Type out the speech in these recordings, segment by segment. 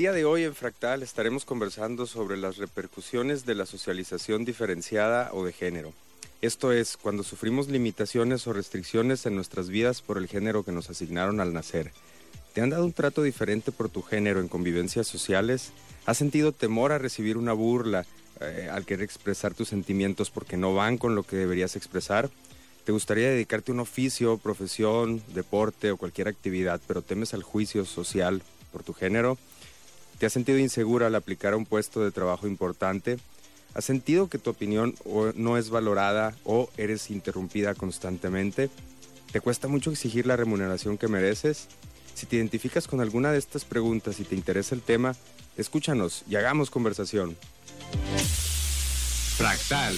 día de hoy en Fractal estaremos conversando sobre las repercusiones de la socialización diferenciada o de género. Esto es, cuando sufrimos limitaciones o restricciones en nuestras vidas por el género que nos asignaron al nacer. ¿Te han dado un trato diferente por tu género en convivencias sociales? ¿Has sentido temor a recibir una burla eh, al querer expresar tus sentimientos porque no van con lo que deberías expresar? ¿Te gustaría dedicarte a un oficio, profesión, deporte o cualquier actividad, pero temes al juicio social por tu género? ¿Te has sentido insegura al aplicar a un puesto de trabajo importante? ¿Has sentido que tu opinión no es valorada o eres interrumpida constantemente? ¿Te cuesta mucho exigir la remuneración que mereces? Si te identificas con alguna de estas preguntas y te interesa el tema, escúchanos y hagamos conversación. Fractal.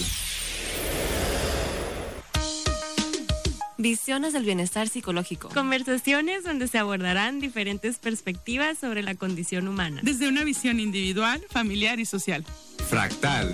Visiones del bienestar psicológico. Conversaciones donde se abordarán diferentes perspectivas sobre la condición humana. Desde una visión individual, familiar y social. Fractal.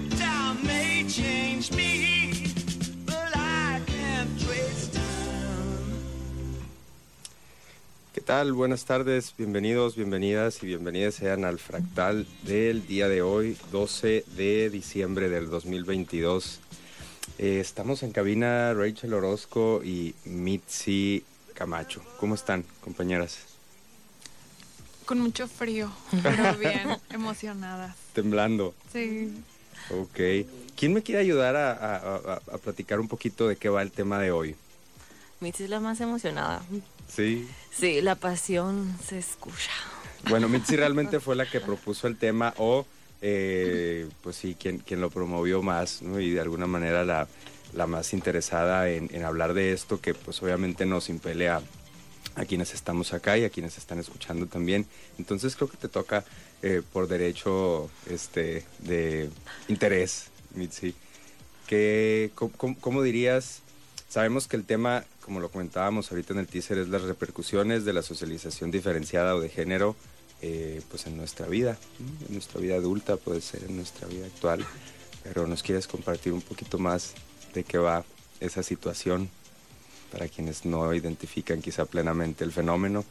Tal? Buenas tardes, bienvenidos, bienvenidas y bienvenidas sean al fractal del día de hoy, 12 de diciembre del 2022. Eh, estamos en cabina Rachel Orozco y Mitzi Camacho. ¿Cómo están, compañeras? Con mucho frío, pero bien, emocionadas. Temblando. Sí. Ok. ¿Quién me quiere ayudar a, a platicar un poquito de qué va el tema de hoy? Mitzi es la más emocionada. Sí. Sí, la pasión se escucha. Bueno, Mitzi realmente fue la que propuso el tema o, eh, pues sí, quien, quien lo promovió más, ¿no? Y de alguna manera la, la más interesada en, hablar de esto, que pues obviamente nos impele a, quienes estamos acá y a quienes están escuchando también. Entonces creo que te toca eh, por derecho este, de interés, Mitzi. Que, cómo dirías? Sabemos que el tema como lo comentábamos ahorita en el teaser, es las repercusiones de la socialización diferenciada o de género eh, pues en nuestra vida, en nuestra vida adulta, puede ser en nuestra vida actual, pero nos quieres compartir un poquito más de qué va esa situación para quienes no identifican quizá plenamente el fenómeno.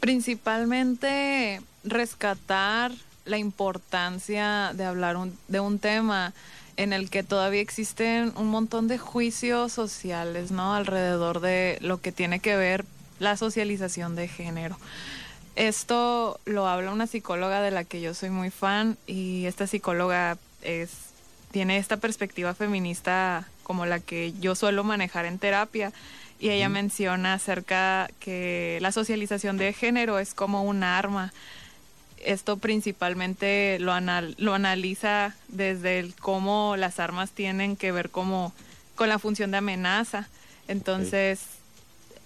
Principalmente rescatar la importancia de hablar de un tema en el que todavía existen un montón de juicios sociales, ¿no? Alrededor de lo que tiene que ver la socialización de género. Esto lo habla una psicóloga de la que yo soy muy fan y esta psicóloga es tiene esta perspectiva feminista como la que yo suelo manejar en terapia y ella menciona acerca que la socialización de género es como un arma esto principalmente lo, analiza desde el cómo las armas tienen que ver como con la función de amenaza. Entonces,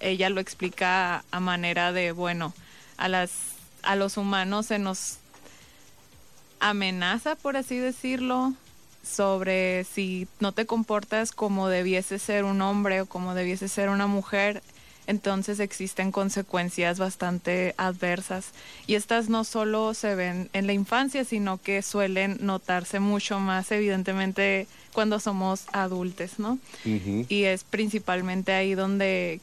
ella lo explica a manera de, bueno, a, las, a los humanos se nos amenaza, por así decirlo, sobre si no te comportas como debiese ser un hombre o como debiese ser una mujer, entonces existen consecuencias bastante adversas y estas no solo se ven en la infancia, sino que suelen notarse mucho más evidentemente cuando somos adultos, ¿no? Y es principalmente ahí donde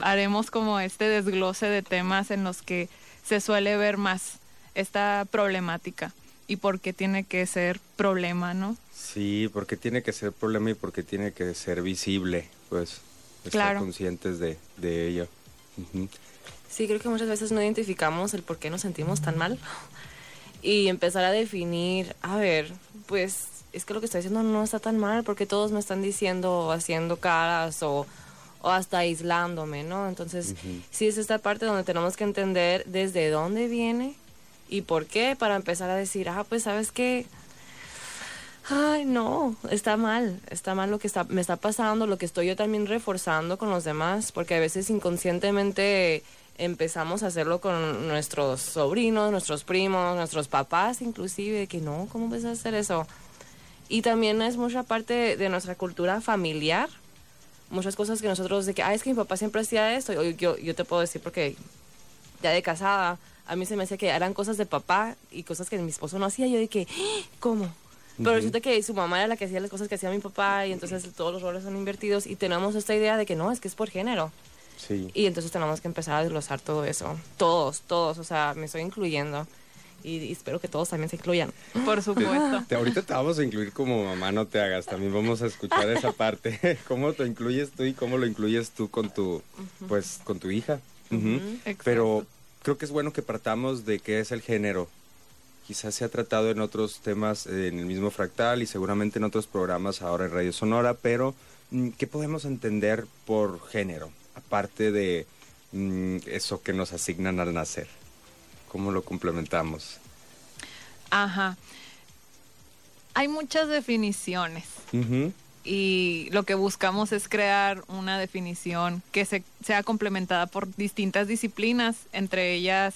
haremos como este desglose de temas en los que se suele ver más esta problemática y por qué tiene que ser problema, ¿no? Sí, porque tiene que ser problema y porque tiene que ser visible, pues estar Claro. conscientes de, de ello. Sí, creo que muchas veces no identificamos el por qué nos sentimos tan mal y empezar a definir, a ver, pues es que lo que estoy haciendo no está tan mal porque todos me están diciendo o haciendo caras o, o hasta aislándome, ¿no? Entonces, sí es esta parte donde tenemos que entender desde dónde viene y por qué para empezar a decir, ah, pues sabes qué, Ay, no, está mal, está mal lo que me está pasando, lo que estoy yo también reforzando con los demás, porque a veces inconscientemente empezamos a hacerlo con nuestros sobrinos, nuestros primos, nuestros papás inclusive, que no, ¿cómo vas a hacer eso? Y también es mucha parte de nuestra cultura familiar, muchas cosas que nosotros de que, ah, es que mi papá siempre hacía esto, yo, yo, te puedo decir porque ya de casada, a mí se me hacía que eran cosas de papá y cosas que mi esposo no hacía, yo de que, "¡Ah! ¿cómo? Pero resulta que su mamá era la que hacía las cosas que hacía mi papá y entonces todos los roles son invertidos y tenemos esta idea de que no, es que es por género. Sí. Y entonces tenemos que empezar a desglosar todo eso. Todos, todos, o sea, me estoy incluyendo. Y, y espero que todos también se incluyan. Por supuesto. Te- ahorita te vamos a incluir como mamá, no te hagas. También vamos a escuchar esa parte. ¿Cómo te incluyes tú y cómo lo incluyes tú con tu, pues, con tu hija? Ujú. Exacto. Pero creo que es bueno que partamos de qué es el género. Quizás se ha tratado en otros temas eh, en el mismo fractal y seguramente en otros programas ahora en Radio Sonora, pero mm, ¿qué podemos entender por género? Aparte de mm, eso que nos asignan al nacer. ¿Cómo lo complementamos? Ajá. Hay muchas definiciones y lo que buscamos es crear una definición que se, sea complementada por distintas disciplinas, entre ellas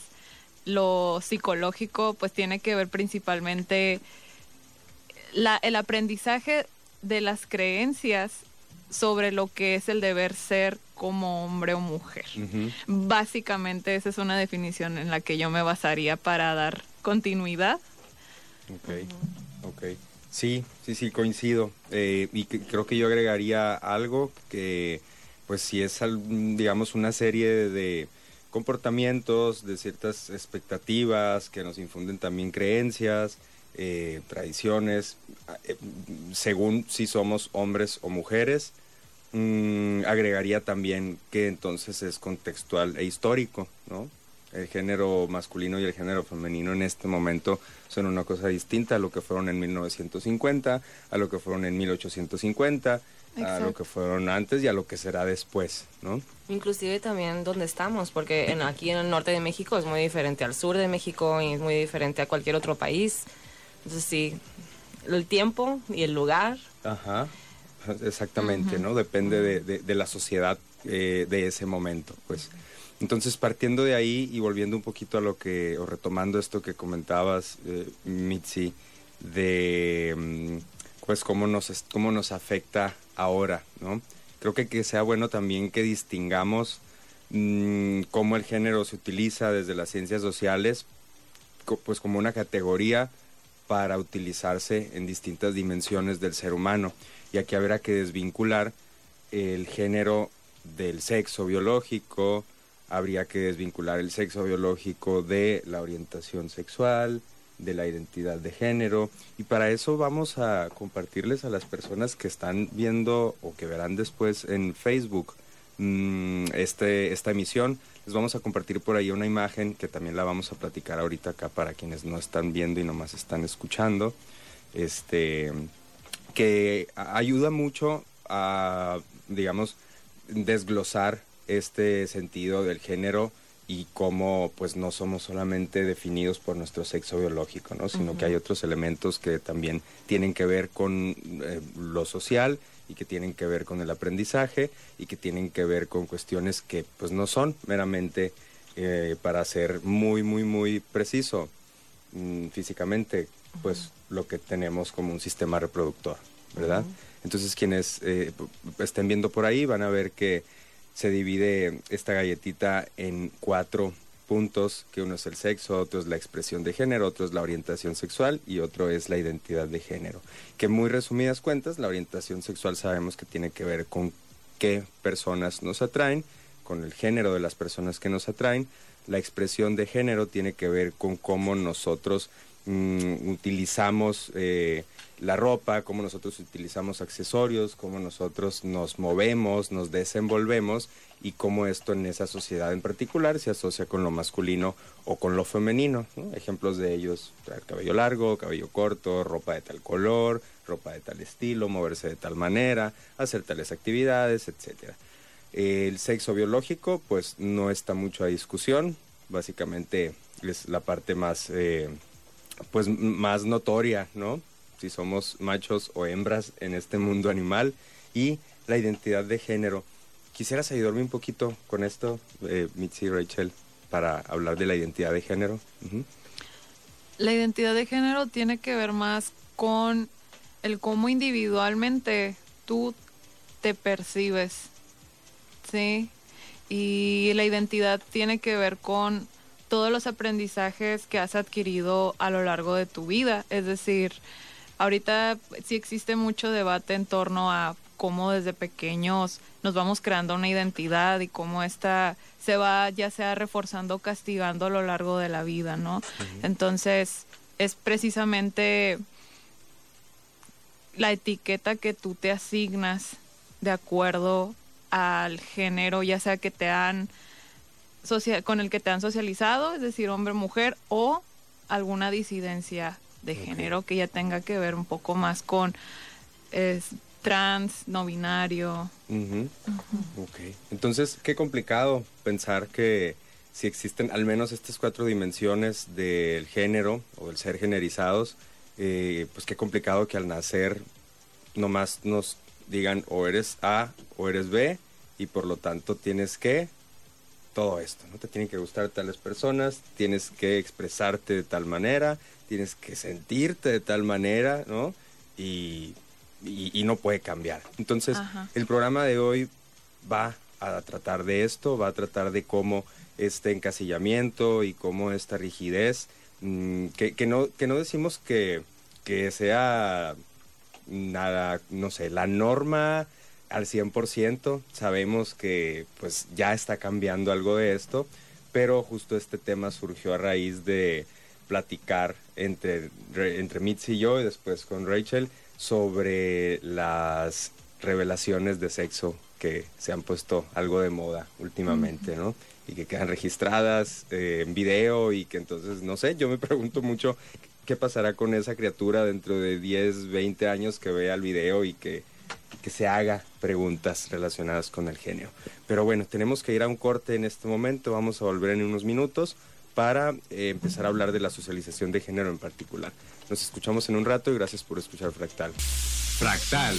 lo psicológico, pues tiene que ver principalmente la, el aprendizaje de las creencias sobre lo que es el deber ser como hombre o mujer. Básicamente esa es una definición en la que yo me basaría para dar continuidad. Ok, ok. Sí, sí, sí, coincido. Eh, y que- creo que yo agregaría algo que, pues, si es, digamos, una serie de comportamientos, de ciertas expectativas que nos infunden también creencias, eh, tradiciones, eh, según si somos hombres o mujeres. Mm, agregaría también que entonces es contextual e histórico, ¿no? El género masculino y el género femenino en este momento son una cosa distinta a lo que fueron en 1950, a lo que fueron en 1850, a lo Exacto. que fueron antes y a lo que será después, ¿no? Inclusive también donde estamos, porque en, aquí en el norte de México es muy diferente al sur de México y es muy diferente a cualquier otro país. Entonces sí, el tiempo y el lugar. Ajá, exactamente, ¿no? Depende de, de- de la sociedad eh, de ese momento, pues. Entonces, partiendo de ahí y volviendo un poquito a lo que, o retomando esto que comentabas, eh, Mitzi, de, mm, pues, cómo nos, cómo nos afecta ahora, ¿no? Creo que que sea bueno también que distingamos mm, cómo el género se utiliza desde las ciencias sociales, pues como una categoría para utilizarse en distintas dimensiones del ser humano. Y aquí habrá que desvincular el género del sexo biológico, habría que desvincular el sexo biológico de la orientación sexual, de la identidad de género. Y para eso vamos a compartirles a las personas que están viendo o que verán después en Facebook mm, este, esta emisión. Les vamos a compartir por ahí una imagen que también la vamos a platicar ahorita acá para quienes no están viendo y nomás están escuchando. Este, que ayuda mucho a, digamos, desglosar este sentido del género y cómo pues no somos solamente definidos por nuestro sexo biológico, ¿no? sino que hay otros elementos que también tienen que ver con eh, lo social y que tienen que ver con el aprendizaje y que tienen que ver con cuestiones que pues no son meramente eh, para ser muy muy muy preciso mm, físicamente pues lo que tenemos como un sistema reproductor, ¿verdad? Entonces quienes eh, estén viendo por ahí van a ver que se divide esta galletita en cuatro puntos, que uno es el sexo, otro es la expresión de género, otro es la orientación sexual y otro es la identidad de género. Que muy resumidas cuentas, la orientación sexual sabemos que tiene que ver con qué personas nos atraen con el género de las personas que nos atraen. La expresión de género tiene que ver con cómo nosotros mm, utilizamos eh, la ropa, cómo nosotros utilizamos accesorios, cómo nosotros nos movemos, nos desenvolvemos y cómo esto en esa sociedad en particular se asocia con lo masculino o con lo femenino. ¿no? Ejemplos de ellos, cabello largo, cabello corto, ropa de tal color, ropa de tal estilo, moverse de tal manera, hacer tales actividades, etcétera. El sexo biológico, pues no está mucho a discusión, básicamente es la parte más, eh, pues más notoria, ¿no? Si somos machos o hembras en este mundo animal y la identidad de género. ¿Quisieras ayudarme un poquito con esto, eh, Mitzi y Rachel, para hablar de la identidad de género? La identidad de género tiene que ver más con el cómo individualmente tú te percibes, ¿sí? Y la identidad tiene que ver con todos los aprendizajes que has adquirido a lo largo de tu vida. Es decir, ahorita sí existe mucho debate en torno a cómo desde pequeños nos vamos creando una identidad y cómo esta se va ya sea reforzando o castigando a lo largo de la vida, ¿no? Entonces, es precisamente la etiqueta que tú te asignas de acuerdo al género, ya sea que te han socia- con el que te han socializado, es decir, hombre, mujer, o alguna disidencia de género que ya tenga que ver un poco más con es, trans, no binario. Ok. Entonces, qué complicado pensar que si existen al menos estas cuatro dimensiones del género o del ser generizados, eh, pues qué complicado que al nacer nomás nos digan o eres A o eres B y por lo tanto tienes que todo esto, ¿no? Te tienen que gustar tales personas, tienes que expresarte de tal manera, tienes que sentirte de tal manera, ¿no? Y, y- y no puede cambiar. Entonces, Ajá. el programa de hoy va a tratar de esto, va a tratar de cómo este encasillamiento y cómo esta rigidez, mm, que, que no, que no decimos que, que sea nada, no sé, la norma al 100%, sabemos que pues ya está cambiando algo de esto, pero justo este tema surgió a raíz de platicar entre, re- entre Mitzi y yo y después con Rachel sobre las revelaciones de sexo que se han puesto algo de moda últimamente, ¿no? Y que quedan registradas eh, en video y que entonces, no sé, yo me pregunto mucho qué pasará con esa criatura dentro de 10, 20 años que vea el video y que, que se haga preguntas relacionadas con el género. Pero bueno, tenemos que ir a un corte en este momento, vamos a volver en unos minutos para eh, empezar a hablar de la socialización de género en particular. Nos escuchamos en un rato y gracias por escuchar Fractal. Fractal.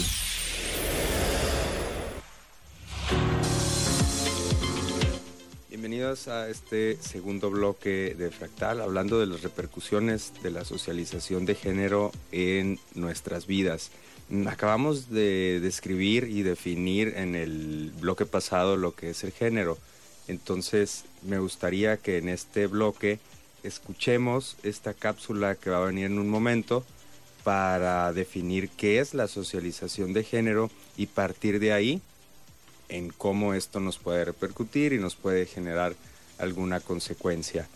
Bienvenidos a este segundo bloque de Fractal, hablando de las repercusiones de la socialización de género en nuestras vidas. Mm, Acabamos de describir y definir en el bloque pasado lo que es el género. Entonces, me gustaría que en este bloque escuchemos esta cápsula que va a venir en un momento para definir qué es la socialización de género y partir de ahí en cómo esto nos puede repercutir y nos puede generar alguna consecuencia.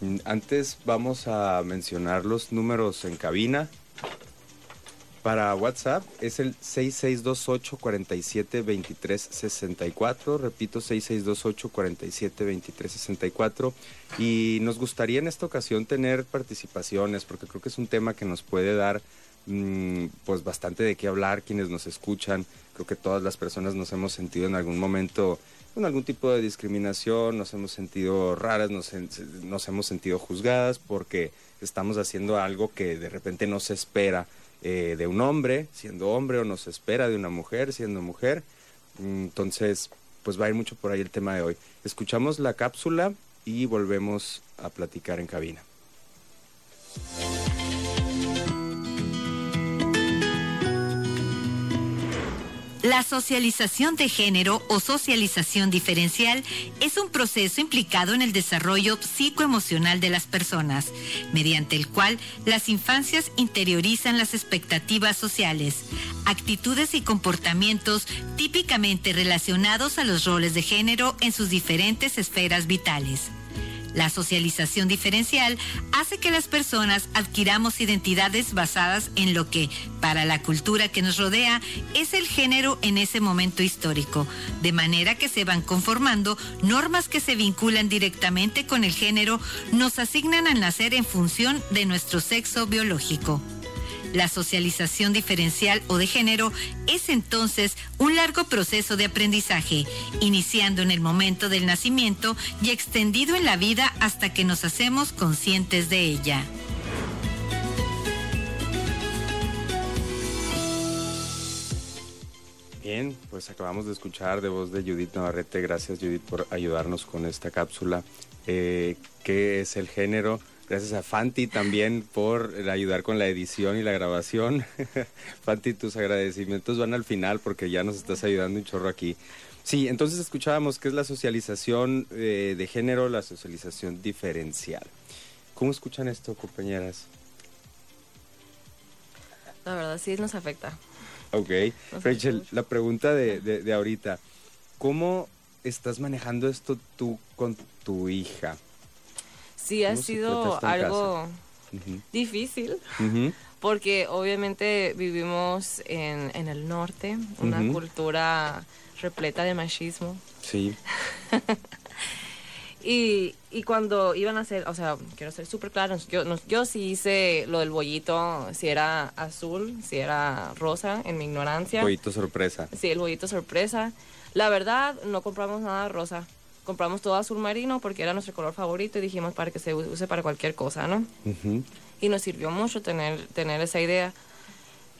Mm, Antes vamos a mencionar los números en cabina. Para WhatsApp es el 6628 47 23 64, repito 6628 47 23 64 y nos gustaría en esta ocasión tener participaciones porque creo que es un tema que nos puede dar mm, pues bastante de qué hablar quienes nos escuchan. Creo que todas las personas nos hemos sentido en algún momento con algún tipo de discriminación, nos hemos sentido raras, nos, nos hemos sentido juzgadas porque estamos haciendo algo que de repente no se espera eh, de un hombre siendo hombre o no se espera de una mujer siendo mujer. Entonces, pues va a ir mucho por ahí el tema de hoy. Escuchamos la cápsula y volvemos a platicar en cabina. La socialización de género o socialización diferencial es un proceso implicado en el desarrollo psicoemocional de las personas, mediante el cual las infancias interiorizan las expectativas sociales, actitudes y comportamientos típicamente relacionados a los roles de género en sus diferentes esferas vitales. La socialización diferencial hace que las personas adquiramos identidades basadas en lo que, para la cultura que nos rodea, es el género en ese momento histórico, de manera que se van conformando normas que se vinculan directamente con el género, nos asignan al nacer en función de nuestro sexo biológico. La socialización diferencial o de género es entonces un largo proceso de aprendizaje, iniciando en el momento del nacimiento y extendido en la vida hasta que nos hacemos conscientes de ella. Bien, pues acabamos de escuchar de voz de Judith Navarrete. Gracias Judith por ayudarnos con esta cápsula. Eh, ¿Qué es el género? Gracias a Fanti también por ayudar con la edición y la grabación. Fanti, tus agradecimientos van al final porque ya nos estás ayudando un chorro aquí. Sí, entonces escuchábamos qué es la socialización eh, de género, la socialización diferencial. ¿Cómo escuchan esto, compañeras? La verdad sí nos afecta. Ok. Nos Rachel, afecta la pregunta de, de, de ahorita. ¿Cómo estás manejando esto tú con tu hija? Sí, ha ¿Cómo se sido algo difícil porque obviamente vivimos en, en el norte, una cultura repleta de machismo. Sí. Y, y cuando iban a hacer, o sea, quiero ser súper claro, yo, no- yo sí hice lo del bollito, si era azul, si era rosa, en mi ignorancia. Pollito sorpresa. Sí, el bollito sorpresa. La verdad, no compramos nada rosa. Compramos todo azul marino porque era nuestro color favorito y dijimos para que se use para cualquier cosa, ¿no? Ujú. Y nos sirvió mucho tener, tener esa idea.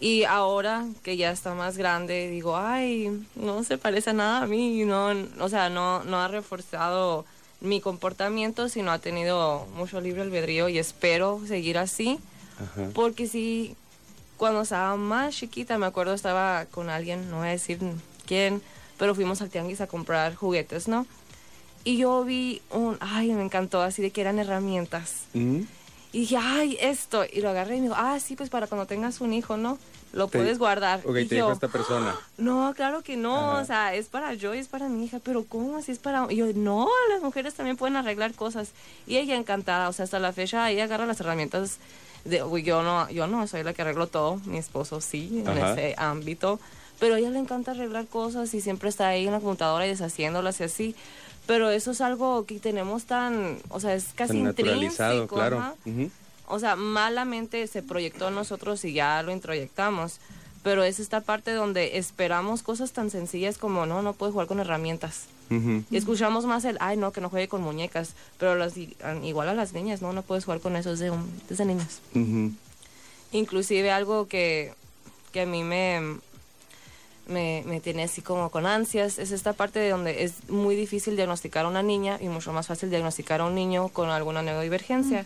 Y ahora que ya está más grande, digo, ay, no se parece a nada a mí. No, o sea, no, no ha reforzado mi comportamiento, sino ha tenido mucho libre albedrío y espero seguir así. Ajá. Porque sí, cuando estaba más chiquita, me acuerdo estaba con alguien, no voy a decir quién, pero fuimos al tianguis a comprar juguetes, ¿no? Y yo vi un, ay, me encantó, así de que eran herramientas. Ujú. Y dije, ay, esto. Y lo agarré y me dijo, ah, sí, pues para cuando tengas un hijo, ¿no? Lo Te- puedes guardar. Ok, y te yo, dijo esta persona. no, claro que no, Ajá. o sea, es para yo y es para mi hija, pero ¿cómo si es para...? Y yo, no, las mujeres también pueden arreglar cosas. Y ella encantada, o sea, hasta la fecha ella agarra las herramientas de... uy, Yo no, yo no soy la que arreglo todo, mi esposo sí, en ese ámbito, pero a ella le encanta arreglar cosas y siempre está ahí en la computadora y deshaciéndolas y así. Pero eso es algo que tenemos tan, o sea, es casi Tan naturalizado, intrínseco, claro. O sea, malamente se proyectó en nosotros y ya lo introyectamos. Pero es esta parte donde esperamos cosas tan sencillas como, no, no puedes jugar con herramientas. Y escuchamos más el, ay, no, que no juegue con muñecas. Pero las, igual a las niñas, no, no puedes jugar con eso desde, desde niños. Ujú. Inclusive algo que, que a mí me, me, me tiene así como con ansias. Es esta parte de donde es muy difícil diagnosticar a una niña y mucho más fácil diagnosticar a un niño con alguna neurodivergencia.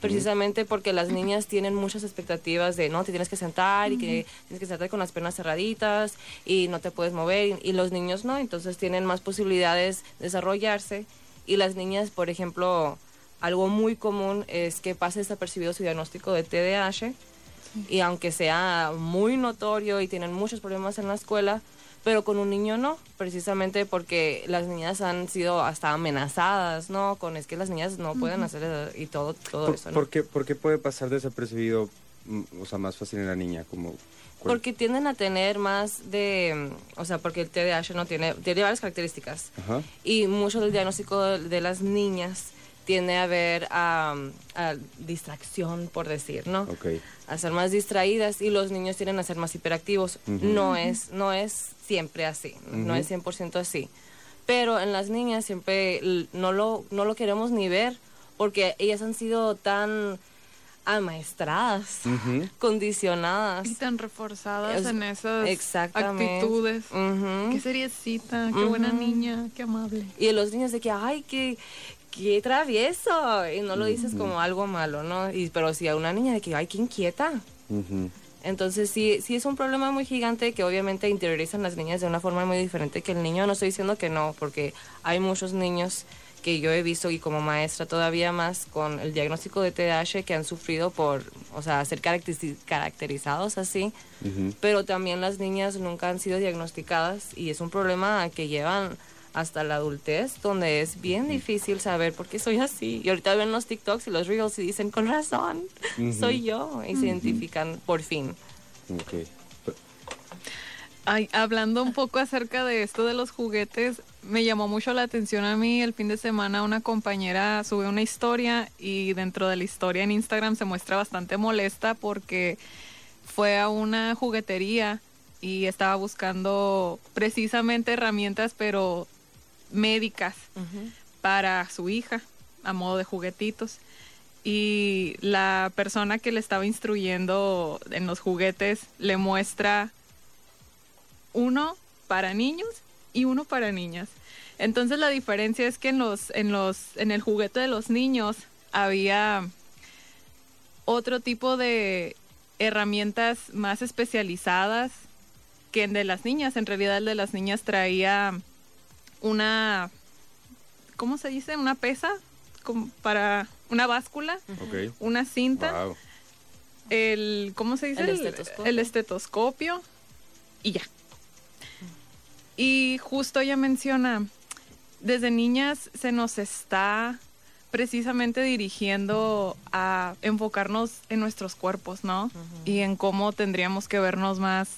Precisamente porque las niñas tienen muchas expectativas de no, te tienes que sentar y que tienes que sentarte con las piernas cerraditas y no te puedes mover y, y los niños no, entonces tienen más posibilidades de desarrollarse. Y las niñas, por ejemplo, algo muy común es que pase desapercibido su diagnóstico de TDAH y aunque sea muy notorio y tienen muchos problemas en la escuela, pero con un niño no, precisamente porque las niñas han sido hasta amenazadas, ¿no? Con es que las niñas no pueden hacer y todo, todo ¿Por, eso, ¿no? por qué, por qué puede pasar desapercibido, mm, o sea, más fácil en la niña? Como, Porque tienden a tener más de, mm, o sea, porque el TDAH no tiene, tiene varias características Ajá. y mucho del diagnóstico de, de las niñas tiene a ver a, a distracción, por decir, ¿no? Ok. a ser más distraídas y los niños tienden a ser más hiperactivos. Ujú. No es no es siempre así, no Ujú. es 100% así. Pero en las niñas siempre no lo, no lo queremos ni ver porque ellas han sido tan amaestradas, Ujú. condicionadas. Y tan reforzadas Es- en esas Exactamente. actitudes. Ujú. Qué seriecita, qué buena Ujú. niña, qué amable. Y los niños de que, ay, qué, qué travieso. Y no lo dices como algo malo, ¿no? Y, pero si a una niña de que, ay, qué inquieta. Entonces sí, sí es un problema muy gigante que obviamente interiorizan las niñas de una forma muy diferente que el niño. No estoy diciendo que no, porque hay muchos niños que yo he visto y como maestra todavía más con el diagnóstico de TDAH que han sufrido por, o sea, ser caracteriz- caracterizados así, pero también las niñas nunca han sido diagnosticadas y es un problema que llevan hasta la adultez, donde es bien difícil saber por qué soy así. Y ahorita ven los TikToks y los Reels y dicen, con razón, soy yo, y se identifican por fin. Ok. Ay, hablando un poco acerca de esto de los juguetes, me llamó mucho la atención a mí el fin de semana una compañera sube una historia y dentro de la historia en Instagram se muestra bastante molesta porque fue a una juguetería y estaba buscando precisamente herramientas pero médicas para su hija a modo de juguetitos y la persona que le estaba instruyendo en los juguetes le muestra uno para niños y uno para niñas. Entonces la diferencia es que en los en los en el juguete de los niños había otro tipo de herramientas más especializadas que el de las niñas. En realidad el de las niñas traía una ¿cómo se dice? Una pesa como para una báscula, Ok. una cinta Wow. el ¿cómo se dice? El estetoscopio. el estetoscopio y ya. Y justo ella menciona, desde niñas se nos está precisamente dirigiendo a enfocarnos en nuestros cuerpos, ¿no? Y en cómo tendríamos que vernos más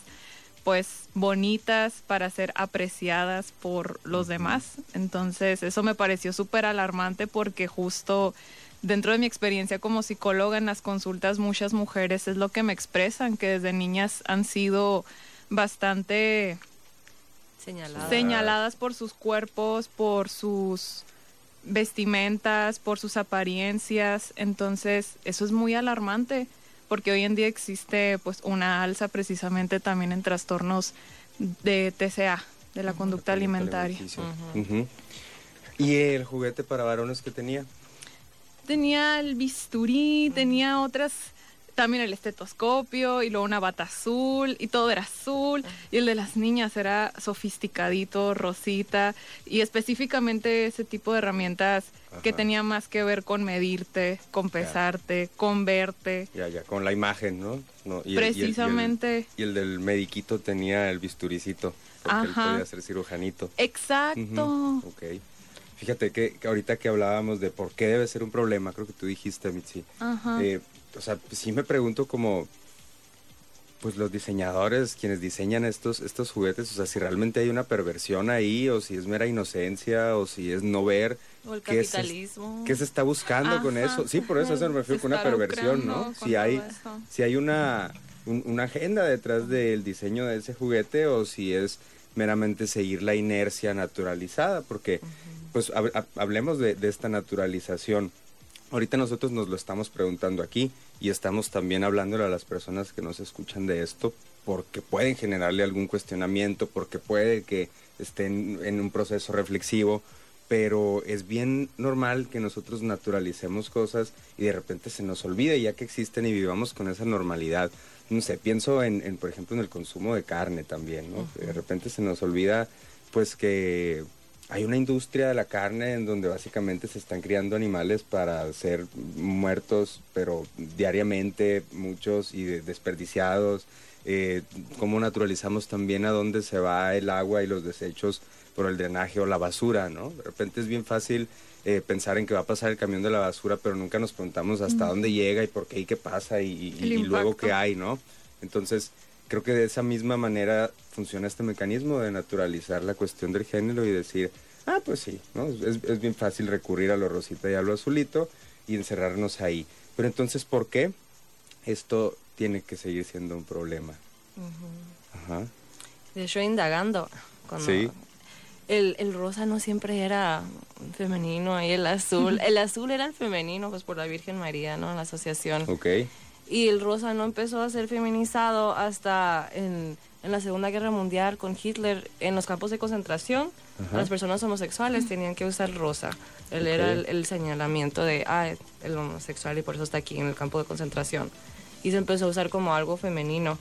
pues bonitas para ser apreciadas por los demás. Entonces, eso me pareció súper alarmante porque justo dentro de mi experiencia como psicóloga en las consultas, muchas mujeres es lo que me expresan, que desde niñas han sido bastante Señalada. señaladas por sus cuerpos, por sus vestimentas, por sus apariencias. Entonces, eso es muy alarmante porque hoy en día existe pues una alza precisamente también en trastornos de TCA, de la conducta alimentaria. ¿Y el juguete para varones que tenía? Tenía el bisturí, tenía otras, también el estetoscopio y luego una bata azul y todo era azul. Y el de las niñas era sofisticadito, rosita y específicamente ese tipo de herramientas que tenía más que ver con medirte, con pesarte, con verte. Ya, ya, con la imagen, ¿no? No, y el- y el- y el- Precisamente. Y el, del mediquito tenía el bisturicito, porque él Ajá. podía ser cirujanito. Exacto. Ujú, Ok. Fíjate que, que ahorita que hablábamos de por qué debe ser un problema, creo que tú dijiste, Mitzi. Ajá. Eh, o sea, pues sí me pregunto como, pues los diseñadores, quienes diseñan estos, estos juguetes, o sea, si realmente hay una perversión ahí, o si es mera inocencia, o si es no ver O el qué se- capitalismo. qué se está buscando con eso. Sí, por eso, eso me refiero Se con una perversión, ¿no? Si hay, si hay una, un- una agenda detrás del diseño de ese juguete, o si es meramente seguir la inercia naturalizada, porque, pues, hab- hab- hablemos de, de esta naturalización. Ahorita nosotros nos lo estamos preguntando aquí y estamos también hablándole a las personas que nos escuchan de esto porque pueden generarle algún cuestionamiento, porque puede que estén en un proceso reflexivo, pero es bien normal que nosotros naturalicemos cosas y de repente se nos olvide ya que existen y vivamos con esa normalidad. No sé, pienso en, en, por ejemplo, en el consumo de carne también, ¿no? De repente se nos olvida, pues, que hay una industria de la carne en donde básicamente se están criando animales para ser muertos, pero diariamente, muchos y de- desperdiciados. Eh, cómo naturalizamos también a dónde se va el agua y los desechos por el drenaje o la basura, ¿no? De repente es bien fácil eh, pensar en que va a pasar el camión de la basura, pero nunca nos preguntamos hasta dónde llega y por qué y qué pasa y, y- El y luego qué hay, ¿no? Entonces, creo que de esa misma manera funciona este mecanismo de naturalizar la cuestión del género y decir, ah, pues sí, ¿no? Es, es bien fácil recurrir a lo rosita y a lo azulito y encerrarnos ahí. Pero entonces, ¿por qué esto tiene que seguir siendo un problema? Ajá. De hecho, indagando. Cuando Sí. El, el rosa no siempre era femenino y el azul. El azul era el femenino, pues por la Virgen María, ¿no? La asociación. Ok. Y el rosa no empezó a ser feminizado hasta en, en la Segunda Guerra Mundial con Hitler en los campos de concentración. Ajá. Las personas homosexuales tenían que usar rosa. Él era el señalamiento de, ah, el homosexual y por eso está aquí en el campo de concentración. y se empezó a usar como algo femenino.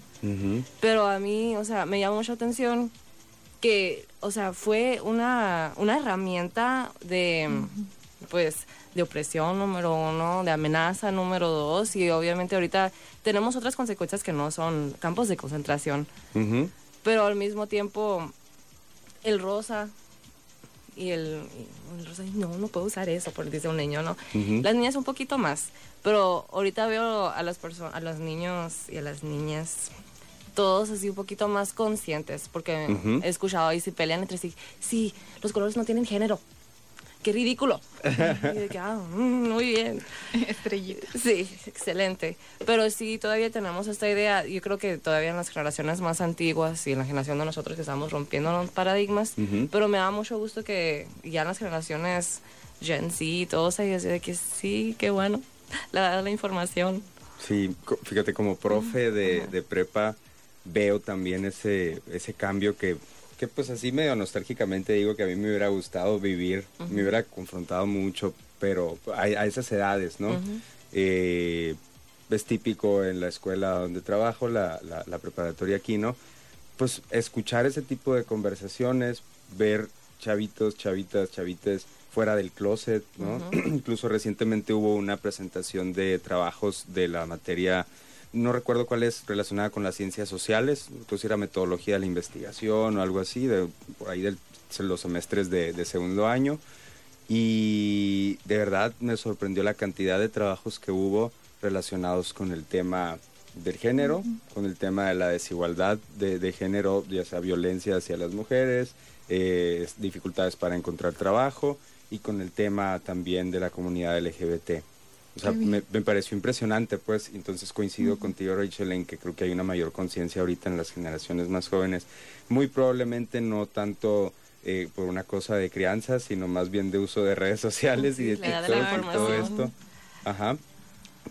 Pero a mí, o sea, me llama mucha atención que, o sea, fue una, una herramienta de, pues, de opresión número uno, de amenaza número dos, y obviamente ahorita tenemos otras consecuencias que no son campos de concentración. Pero al mismo tiempo, el rosa y el, y el rosa, no, no puedo usar eso, porque dice un niño, ¿no? Las niñas un poquito más, pero ahorita veo a las personas, a los niños y a las niñas todos así un poquito más conscientes, porque Ujú. he escuchado y se pelean entre sí, sí, los colores no tienen género, qué ridículo. y de que, ah, mm, muy bien. Estrellita. Sí, excelente. Pero sí, todavía tenemos esta idea, yo creo que todavía en las generaciones más antiguas y en la generación de nosotros que estamos rompiendo los paradigmas, pero me da mucho gusto que ya en las generaciones Gen Z y todos ellos, de que sí, qué bueno, la, la información. Sí, fíjate, como profe de, de prepa veo también ese, ese cambio que, que pues así medio nostálgicamente digo que a mí me hubiera gustado vivir, me hubiera confrontado mucho, pero a, a esas edades, ¿no? Eh, es típico en la escuela donde trabajo, la, la, la preparatoria aquí, ¿no? Pues escuchar ese tipo de conversaciones, ver chavitos, chavitas, chavites fuera del closet, ¿no? Incluso recientemente hubo una presentación de trabajos de la materia, no recuerdo cuál es, relacionada con las ciencias sociales, entonces era metodología de la investigación o algo así, de, por ahí de los semestres de, de segundo año. Y de verdad me sorprendió la cantidad de trabajos que hubo relacionados con el tema del género, con el tema de la desigualdad de, de género, ya sea violencia hacia las mujeres, eh, dificultades para encontrar trabajo y con el tema también de la comunidad LGBT. O sea, me, me pareció impresionante, pues, entonces coincido contigo, Rachel, en que creo que hay una mayor conciencia ahorita en las generaciones más jóvenes. Muy probablemente no tanto eh, por una cosa de crianza, sino más bien de uso de redes sociales y de TikTok y todo esto. Ajá.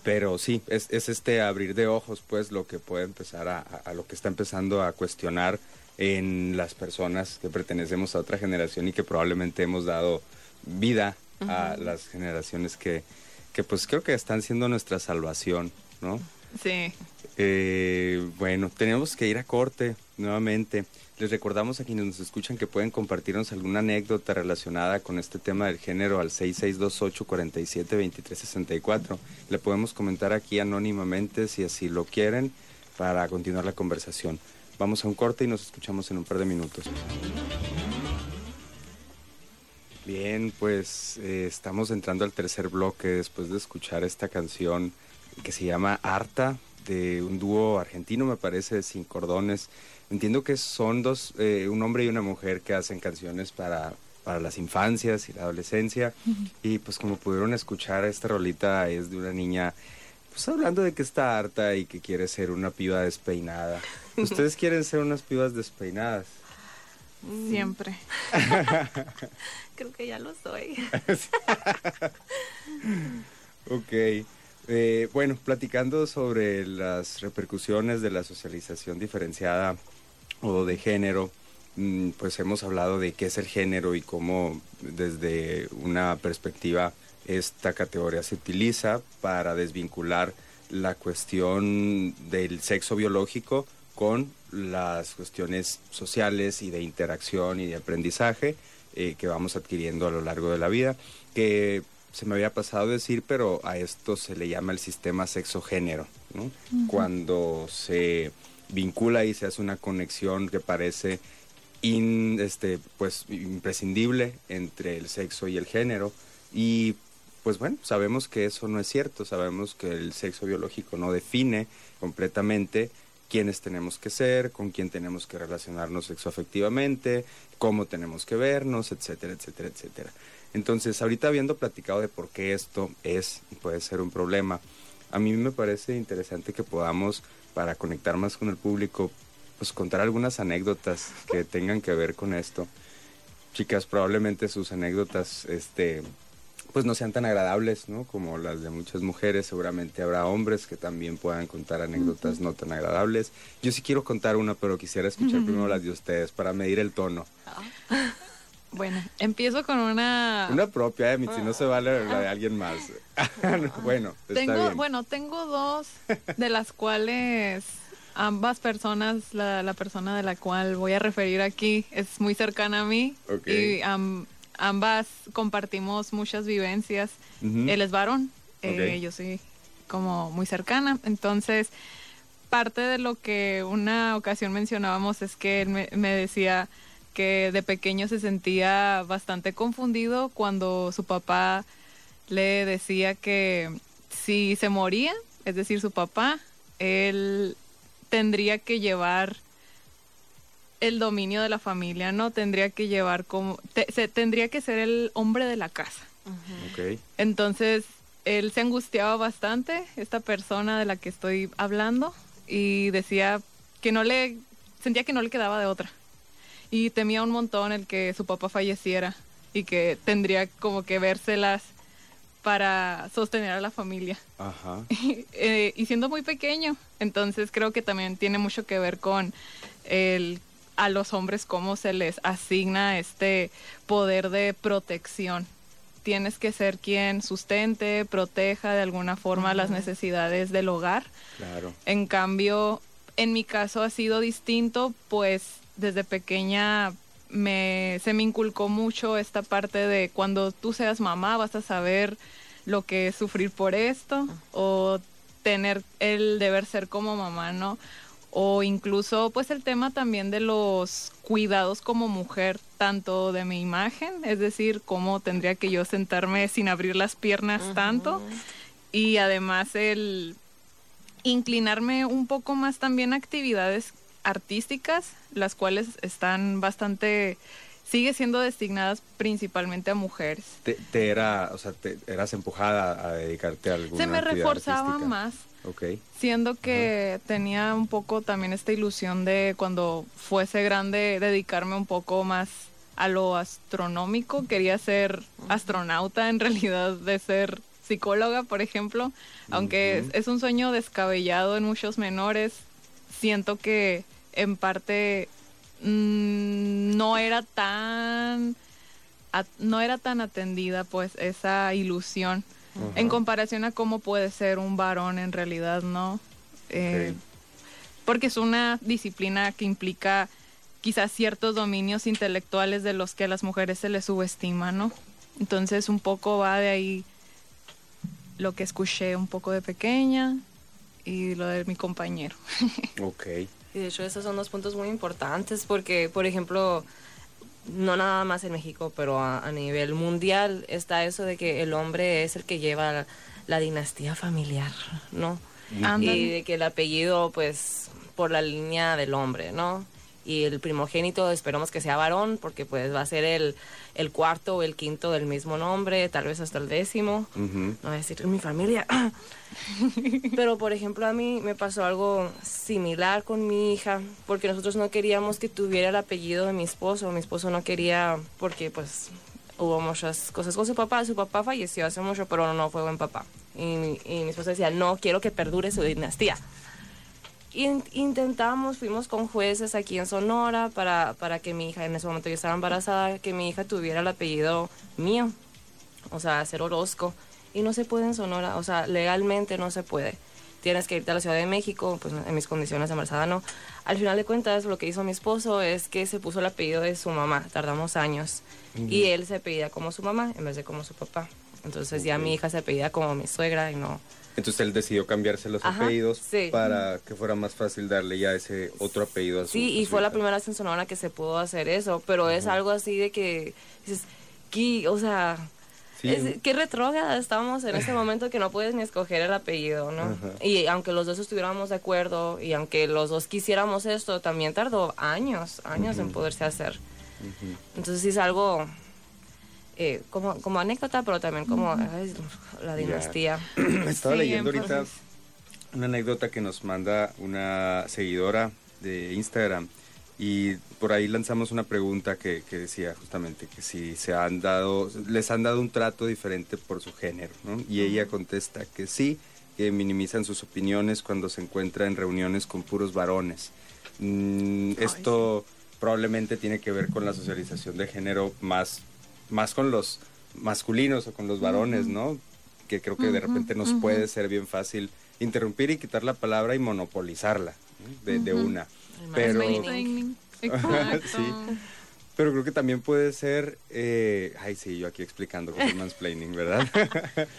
Pero sí, es, es este abrir de ojos, pues, lo que puede empezar a, a- a lo que está empezando a cuestionar en las personas que pertenecemos a otra generación y que probablemente hemos dado vida a las generaciones que, que, pues, creo que están siendo nuestra salvación, ¿no? Sí. Eh, bueno, tenemos que ir a corte nuevamente. Les recordamos a quienes nos escuchan que pueden compartirnos alguna anécdota relacionada con este tema del género al 6628-472364. Le podemos comentar aquí anónimamente si así lo quieren para continuar la conversación. Vamos a un corte y nos escuchamos en un par de minutos. Bien, pues eh, estamos entrando al tercer bloque después de escuchar esta canción que se llama Arta, de un dúo argentino, me parece, sin cordones. Entiendo que son dos, eh, un hombre y una mujer que hacen canciones para, para las infancias y la adolescencia. Y pues como pudieron escuchar, esta rolita es de una niña, pues hablando de que está harta y que quiere ser una piba despeinada. ¿Ustedes quieren ser unas pibas despeinadas? Siempre. Creo que ya lo soy. Ok. Eh, bueno, platicando sobre las repercusiones de la socialización diferenciada o de género, mm, pues hemos hablado de qué es el género y cómo desde una perspectiva esta categoría se utiliza para desvincular la cuestión del sexo biológico con las cuestiones sociales y de interacción y de aprendizaje eh, que vamos adquiriendo a lo largo de la vida, que se me había pasado decir, pero a esto se le llama el sistema sexo-género, ¿no? Cuando se vincula y se hace una conexión que parece in- este, pues, imprescindible entre el sexo y el género. Y pues bueno, sabemos que eso no es cierto, sabemos que el sexo biológico no define completamente quiénes tenemos que ser, con quién tenemos que relacionarnos sexoafectivamente, cómo tenemos que vernos, etcétera, etcétera, etcétera. Entonces, ahorita habiendo platicado de por qué esto es y puede ser un problema, a mí me parece interesante que podamos, para conectar más con el público, pues contar algunas anécdotas que tengan que ver con esto. Chicas, probablemente sus anécdotas, este, pues no sean tan agradables, ¿no? Como las de muchas mujeres. Seguramente habrá hombres que también puedan contar anécdotas no tan agradables. Yo sí quiero contar una, pero quisiera escuchar primero las de ustedes para medir el tono. Bueno, empiezo con una... Una propia, eh, si no se vale la de alguien más. bueno, está tengo, bien. Bueno, tengo dos de las cuales ambas personas, la, la persona de la cual voy a referir aquí es muy cercana a mí Ok. y am- ambas compartimos muchas vivencias. Él es varón, eh, yo soy como muy cercana, entonces parte de lo que una ocasión mencionábamos es que él me, me decía que de pequeño se sentía bastante confundido cuando su papá le decía que si se moría, es decir, su papá, él tendría que llevar el dominio de la familia, ¿no? Tendría que llevar como, te- se, tendría que ser el hombre de la casa. Ok. Entonces, él se angustiaba bastante, esta persona de la que estoy hablando, y decía que no le, sentía que no le quedaba de otra. Y temía un montón el que su papá falleciera y que tendría como que vérselas para sostener a la familia. Ajá. Eh, y siendo muy pequeño, entonces creo que también tiene mucho que ver con el a los hombres cómo se les asigna este poder de protección. Tienes que ser quien sustente, proteja de alguna forma las necesidades del hogar. Claro. En cambio, en mi caso ha sido distinto, pues desde pequeña me, se me inculcó mucho esta parte de cuando tú seas mamá vas a saber lo que es sufrir por esto o tener el deber ser como mamá, ¿no? O incluso pues el tema también de los cuidados como mujer, tanto de mi imagen, es decir, cómo tendría que yo sentarme sin abrir las piernas tanto, y además el inclinarme un poco más también a actividades artísticas, las cuales están bastante, sigue siendo designadas principalmente a mujeres. Te, te era, o sea, te, eras empujada a dedicarte a alguna Se me actividad reforzaba artística. más, Ok. siendo que tenía un poco también esta ilusión de cuando fuese grande dedicarme un poco más a lo astronómico. Quería ser astronauta en realidad de ser psicóloga, por ejemplo, aunque es, es un sueño descabellado en muchos menores. Siento que en parte mm, no era tan no era tan atendida pues esa ilusión en comparación a cómo puede ser un varón en realidad, ¿no? Eh. Porque es una disciplina que implica quizás ciertos dominios intelectuales de los que a las mujeres se les subestima, ¿no? Entonces un poco va de ahí lo que escuché un poco de pequeña y lo de mi compañero. Ok. Y de hecho esos son dos puntos muy importantes porque, por ejemplo, no nada más en México, pero a, a nivel mundial está eso de que el hombre es el que lleva la, la dinastía familiar, ¿no? Y de que el apellido, pues, por la línea del hombre, ¿no? Y el primogénito esperamos que sea varón porque pues va a ser el, el cuarto o el quinto del mismo nombre, tal vez hasta el décimo. No voy a decir mi familia. Pero, por ejemplo, a mí me pasó algo similar con mi hija, porque nosotros no queríamos que tuviera el apellido de mi esposo. Mi esposo no quería, porque pues hubo muchas cosas con su papá. Su papá falleció hace mucho, pero no fue buen papá. Y, mi- y mi esposo decía, no, quiero que perdure su dinastía. In- intentamos, fuimos con jueces aquí en Sonora para, para que mi hija, en ese momento yo estaba embarazada, que mi hija tuviera el apellido mío, o sea, ser Orozco. Y no se puede en Sonora, o sea, legalmente no se puede. Tienes que irte a la Ciudad de México, pues en mis condiciones embarazada no. Al final de cuentas, lo que hizo mi esposo es que se puso el apellido de su mamá, tardamos años. Y él se apellida como su mamá en vez de como su papá. Entonces ya Ok. mi hija se apellida como mi suegra y no... Entonces él decidió cambiarse los Ajá, apellidos sí. para que fuera más fácil darle ya ese otro apellido a su Sí, y su fue la hija. primera vez en Sonora que se pudo hacer eso, pero es algo así de que dices, ¿qué? o sea, Sí. es- qué retrógrada estamos en este momento que no puedes ni escoger el apellido, ¿no? Ajá. Y aunque los dos estuviéramos de acuerdo y aunque los dos quisiéramos esto, también tardó años, años en poderse hacer. Entonces sí es algo eh, como, como anécdota, pero también como ay, la dinastía. Estaba Sí, leyendo ahorita una anécdota que nos manda una seguidora de Instagram y por ahí lanzamos una pregunta que, que decía justamente que si se han dado, les han dado un trato diferente por su género, ¿no? Y ella contesta que sí, que minimizan sus opiniones cuando se encuentra en reuniones con puros varones. Mm, esto probablemente tiene que ver con la socialización de género más, más con los masculinos o con los varones, ¿no? Que creo que de repente nos puede ser bien fácil interrumpir y quitar la palabra y monopolizarla ¿no? de, de una. El Pero. Sí. pero creo que también puede ser, eh, ay sí, yo aquí explicando con el mansplaining, ¿verdad?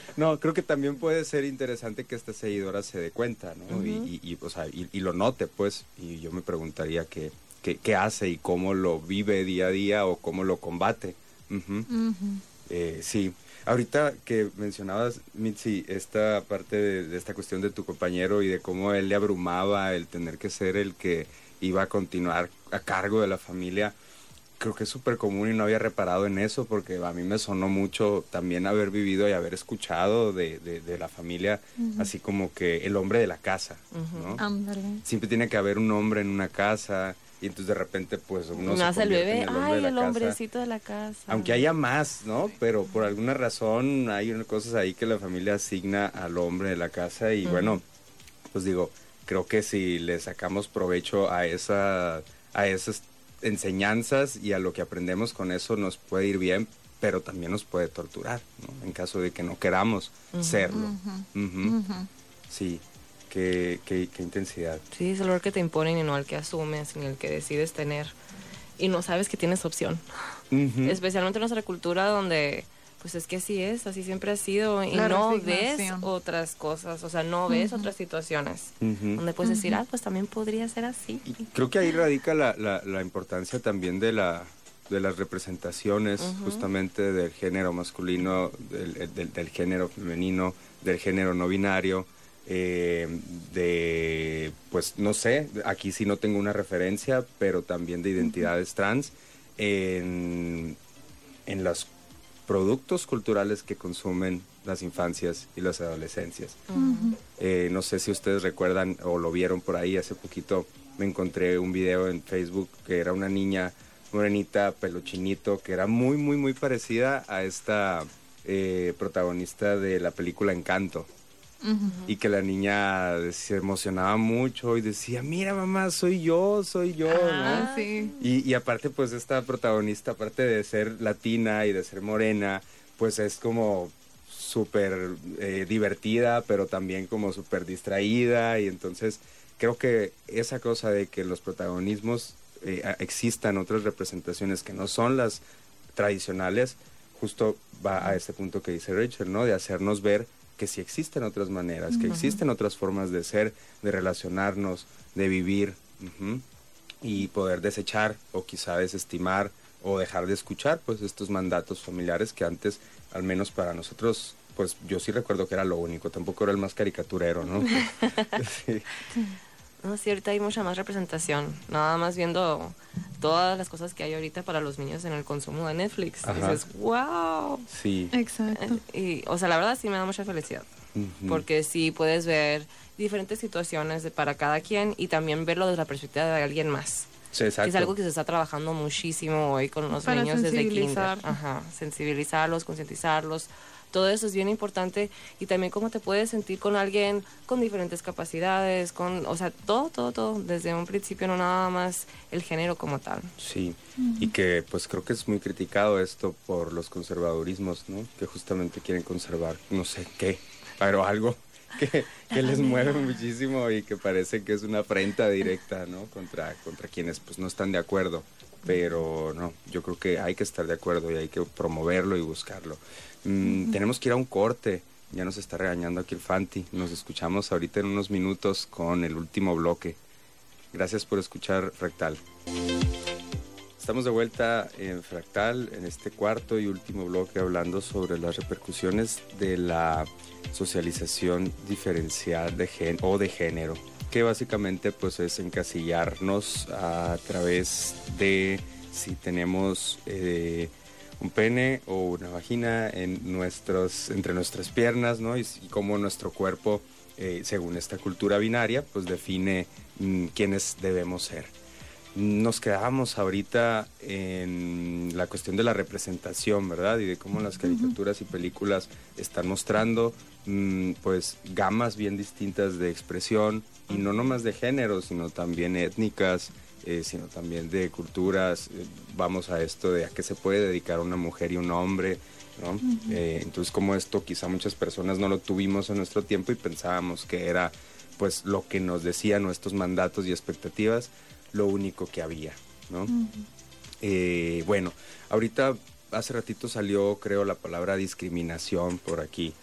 no, creo que también puede ser interesante que esta seguidora se dé cuenta, ¿no? y, y, y, o sea, y, y lo note, pues, y yo me preguntaría qué, qué, qué hace y cómo lo vive día a día o cómo lo combate. Ujú. Eh, sí, ahorita que mencionabas, Mitzi, esta parte de, de esta cuestión de tu compañero y de cómo él le abrumaba el tener que ser el que iba a continuar a cargo de la familia, creo que es súper común y no había reparado en eso porque a mí me sonó mucho también haber vivido y haber escuchado de, de- de la familia, así como que el hombre de la casa, ¿no? Siempre tiene que haber un hombre en una casa y entonces de repente pues uno se Nace el convierte bebé, en el hombre ay, de la el casa. hombrecito de la casa. Aunque haya más, ¿no? Pero por alguna razón hay unas cosas ahí que la familia asigna al hombre de la casa y bueno, pues digo, creo que si le sacamos provecho a esa a esas enseñanzas y a lo que aprendemos con eso nos puede ir bien, pero también nos puede torturar, ¿no? En caso de que no queramos serlo. Sí, qué, qué, qué intensidad. Sí, es el valor que te imponen y no el que asumes ni el que decides tener. Y no sabes que tienes opción. Ujú. Especialmente en nuestra cultura donde, pues es que así es, así siempre ha sido. Y La no ves otras cosas, o sea, no ves otras situaciones. Ujú. Donde puedes decir, ah, pues también podría ser así. Y creo que ahí radica la, la, la importancia también de la de las representaciones justamente del género masculino, del, del- del género femenino, del género no binario, eh, de, pues no sé, aquí sí no tengo una referencia, pero también de identidades trans en, en los productos culturales que consumen las infancias y las adolescencias. Eh, no sé si ustedes recuerdan o lo vieron por ahí hace poquito. Me encontré un video en Facebook que era una niña morenita, pelo chinito, que era muy, muy, muy parecida a esta eh, protagonista de la película Encanto. Y que la niña se emocionaba mucho y decía, mira mamá, soy yo, soy yo, ¿no? Ah, sí. Y, y aparte, pues esta protagonista, aparte de ser latina y de ser morena, pues es como súper eh, divertida, pero también como súper distraída. Y entonces creo que esa cosa de que los protagonismos eh, existan otras representaciones que no son las tradicionales, justo va a este punto que dice Rachel, ¿no? De hacernos ver que sí existen otras maneras, que existen otras formas de ser, de relacionarnos, de vivir. y poder desechar o quizá desestimar o dejar de escuchar pues estos mandatos familiares que antes al menos para nosotros pues yo sí recuerdo que era lo único tampoco era el más caricaturero no Sí. No, sí, ahorita hay mucha más representación. Nada más viendo todas las cosas que hay ahorita para los niños en el consumo de Netflix. Ajá. Dices, wow. sí Exacto. Y, o sea, la verdad sí me da mucha felicidad. Porque sí puedes ver diferentes situaciones de- para cada quien y también verlo desde la perspectiva de alguien más. Sí, Que exacto es algo que se está trabajando muchísimo hoy con los Para niños desde kinder. sensibilizar. Ajá, sensibilizarlos, concientizarlos. Todo eso es bien importante y también cómo te puedes sentir con alguien con diferentes capacidades, con, o sea, todo, todo, todo, desde un principio, no nada más el género como tal. Sí, y que pues creo que es muy criticado esto por los conservadurismos, ¿no? Que justamente quieren conservar no sé qué, pero algo que, que les mueve muchísimo y que parece que es una afrenta directa, ¿no? Contra, contra quienes pues no están de acuerdo. Pero no, yo creo que hay que estar de acuerdo y hay que promoverlo y buscarlo. Mm, Tenemos que ir a un corte. Ya nos está regañando aquí el Fanti. Nos escuchamos ahorita en unos minutos con el último bloque. Gracias por escuchar Rectal. Estamos de vuelta en Fractal, en este cuarto y último bloque, hablando sobre las repercusiones de la socialización diferencial de gen o de género, que básicamente pues es encasillarnos a través de si tenemos eh, un pene o una vagina en nuestros, entre nuestras piernas, ¿no? Y, cómo nuestro cuerpo, eh, según esta cultura binaria, pues define mm, quiénes debemos ser. Nos quedábamos ahorita en la cuestión de la representación, ¿verdad? Y de cómo las caricaturas y películas están mostrando, mm, pues, gamas bien distintas de expresión, y no nomás de género, sino también étnicas eh, sino también de culturas. Eh, vamos a esto de a qué se puede dedicar una mujer y un hombre, ¿no? Eh, entonces, como esto quizá muchas personas no lo tuvimos en nuestro tiempo y pensábamos que era pues lo que nos decían nuestros mandatos y expectativas, lo único que había, ¿no? Eh, bueno, ahorita hace ratito salió, creo, la palabra discriminación por aquí.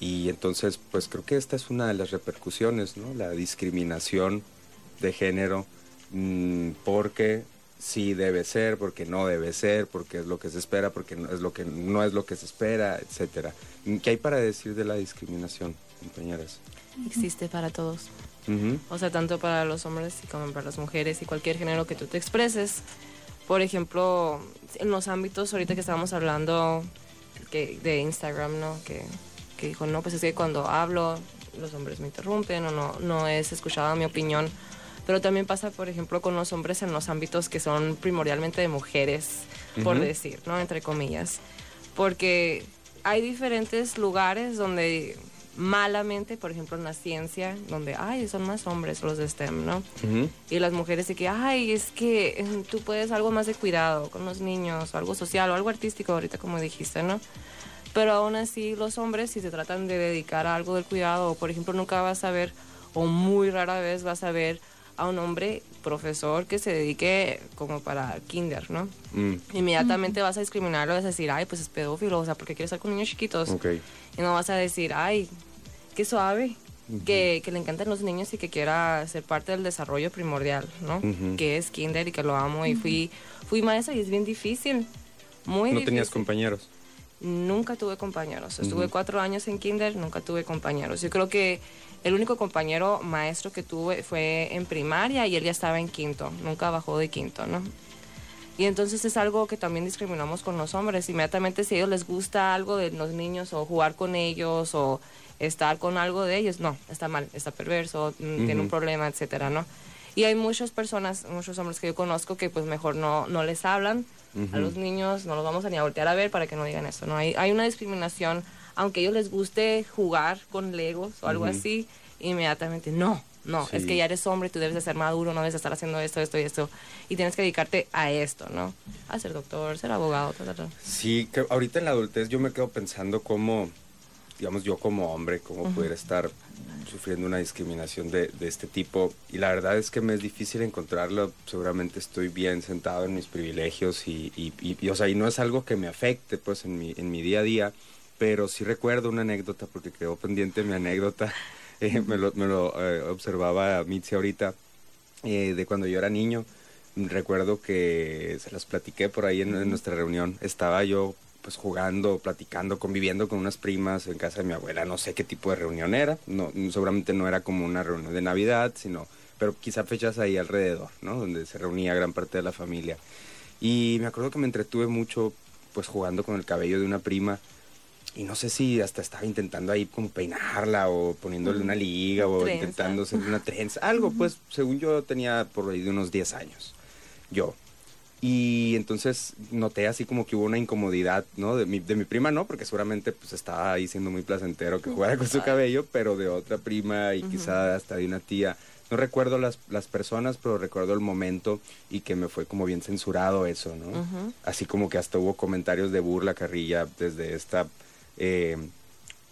Y entonces, pues creo que esta es una de las repercusiones, ¿no? La discriminación de género, mm, porque sí debe ser, porque no debe ser, porque es lo que se espera, porque no es lo que no es lo que se espera, etcétera. ¿Qué hay para decir de la discriminación, compañeras? Existe para todos. O sea, tanto para los hombres y como para las mujeres y cualquier género que tú te expreses. Por ejemplo, en los ámbitos ahorita que estábamos hablando que, de Instagram, ¿no? Que, que dijo, no, pues es que cuando hablo los hombres me interrumpen o no, no es escuchada mi opinión. Pero también pasa, por ejemplo, con los hombres en los ámbitos que son primordialmente de mujeres, por Ujú. decir, ¿no? Entre comillas. Porque hay diferentes lugares donde malamente, por ejemplo, en la ciencia, donde, ay, son más hombres los de STEM, ¿no? Ujú. Y las mujeres de que, ay, es que eh, tú puedes algo más de cuidado con los niños, o algo social, o algo artístico, ahorita como dijiste, ¿no? Pero aún así, los hombres, si se tratan de dedicar a algo del cuidado, o por ejemplo, nunca vas a ver, o muy rara vez vas a ver a un hombre profesor que se dedique como para kinder, ¿no? Mm, Inmediatamente vas a discriminarlo, vas a decir, ay, pues es pedófilo, o sea, porque quiere estar con niños chiquitos. ok. Y no vas a decir, ay, qué suave, que, que le encantan los niños y que quiera ser parte del desarrollo primordial, ¿no? Que es kinder y que lo amo. Y fui, fui maestra y es bien difícil. Muy ¿No difícil. tenías compañeros? Nunca tuve compañeros. Estuve cuatro años en kinder, nunca tuve compañeros. Yo creo que el único compañero maestro que tuve fue en primaria y él ya estaba en quinto. Nunca bajó de quinto, ¿no? Y entonces es algo que también discriminamos con los hombres. Inmediatamente si a ellos les gusta algo de los niños o jugar con ellos o estar con algo de ellos, no, está mal, está perverso, mm, tiene un problema, etcétera, ¿no? Y hay muchas personas, muchos hombres que yo conozco que pues mejor no, no les hablan a los niños, no los vamos a ni a voltear a ver para que no digan eso, ¿no? Hay, hay una discriminación, aunque a ellos les guste jugar con legos o algo así, inmediatamente, no, no, es que ya eres hombre, tú debes de ser maduro, no debes de estar haciendo esto, esto y esto, y tienes que dedicarte a esto, ¿no? A ser doctor, ser abogado, tal, tal, tal. Sí, que ahorita en la adultez yo me quedo pensando cómo, digamos, yo como hombre, cómo pudiera estar sufriendo una discriminación de, de este tipo. Y la verdad es que me es difícil encontrarlo. Seguramente estoy bien sentado en mis privilegios y, y, y- y, o sea, y no es algo que me afecte, pues, en mi, en mi día a día. Pero sí recuerdo una anécdota, porque quedó pendiente mi anécdota. eh, me lo, me lo eh, observaba Mitzi ahorita, eh, de cuando yo era niño. Recuerdo que se las platiqué por ahí en, en nuestra reunión. Estaba yo pues jugando, platicando, conviviendo con unas primas en casa de mi abuela. No sé qué tipo de reunión era. No, seguramente no era como una reunión de Navidad, sino, pero quizá fechas ahí alrededor, ¿no? Donde se reunía gran parte de la familia. Y me acuerdo que me entretuve mucho pues jugando con el cabello de una prima y no sé si hasta estaba intentando ahí como peinarla o poniéndole una liga o Trenza. intentando hacerle una trenza, algo pues según yo tenía por ahí de unos 10 años, yo. Y entonces noté así como que hubo una incomodidad, ¿no? De mi, de mi prima no, porque seguramente pues estaba ahí siendo muy placentero que jugara con su cabello, pero de otra prima y quizá hasta de una tía. No recuerdo las, las personas, pero recuerdo el momento y que me fue como bien censurado eso, ¿no? Así como que hasta hubo comentarios de burla, carrilla, desde esta eh,